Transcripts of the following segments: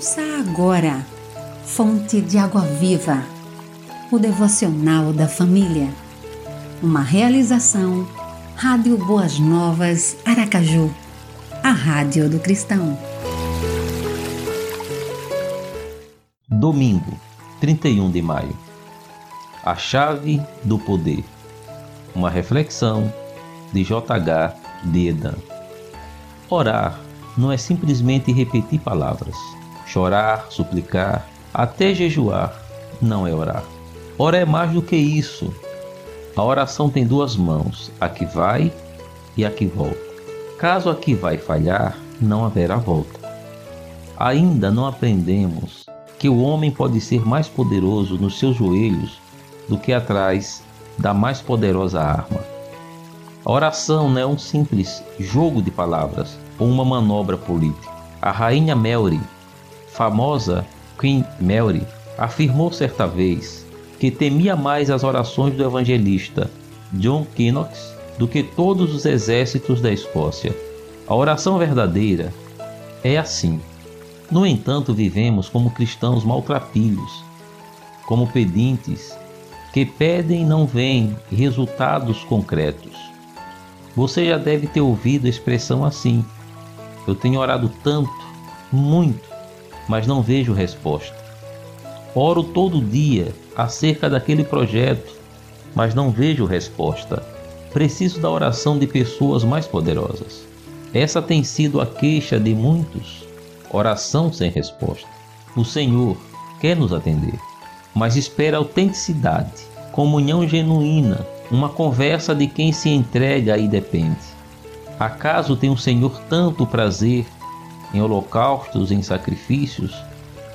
Ouça agora, Fonte de Água Viva, o devocional da família. Uma realização, Rádio Boas Novas, Aracaju, a Rádio do Cristão. Domingo, 31 de maio. A chave do poder. Uma reflexão de J.H. Dedan. Orar não é simplesmente repetir palavras chorar, suplicar, até jejuar, não é orar. Ora é mais do que isso. A oração tem duas mãos, a que vai e a que volta. Caso a que vai falhar, não haverá volta. Ainda não aprendemos que o homem pode ser mais poderoso nos seus joelhos do que atrás da mais poderosa arma. A oração não é um simples jogo de palavras ou uma manobra política. A rainha Melry famosa Queen Mary afirmou certa vez que temia mais as orações do evangelista John Knox do que todos os exércitos da Escócia. A oração verdadeira é assim. No entanto, vivemos como cristãos maltrapilhos, como pedintes que pedem e não veem resultados concretos. Você já deve ter ouvido a expressão assim: Eu tenho orado tanto, muito, mas não vejo resposta. Oro todo dia acerca daquele projeto, mas não vejo resposta. Preciso da oração de pessoas mais poderosas. Essa tem sido a queixa de muitos. Oração sem resposta. O Senhor quer nos atender, mas espera autenticidade, comunhão genuína, uma conversa de quem se entrega e depende. Acaso tem o Senhor tanto prazer em holocaustos, em sacrifícios,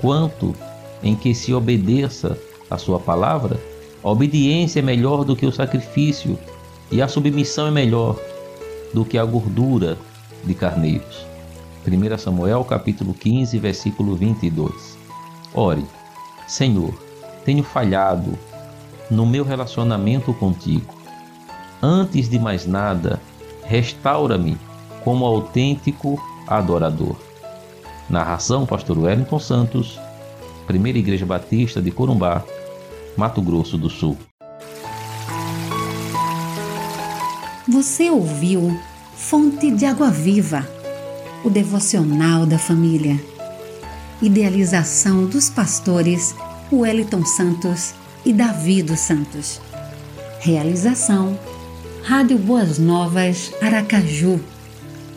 quanto em que se obedeça a sua palavra, a obediência é melhor do que o sacrifício e a submissão é melhor do que a gordura de carneiros. 1 Samuel capítulo 15, versículo 22. Ore, Senhor, tenho falhado no meu relacionamento contigo. Antes de mais nada, restaura-me como autêntico adorador. Narração Pastor Wellington Santos, Primeira Igreja Batista de Corumbá, Mato Grosso do Sul. Você ouviu Fonte de Água Viva, o devocional da família. Idealização dos pastores Wellington Santos e Davi dos Santos. Realização Rádio Boas Novas Aracaju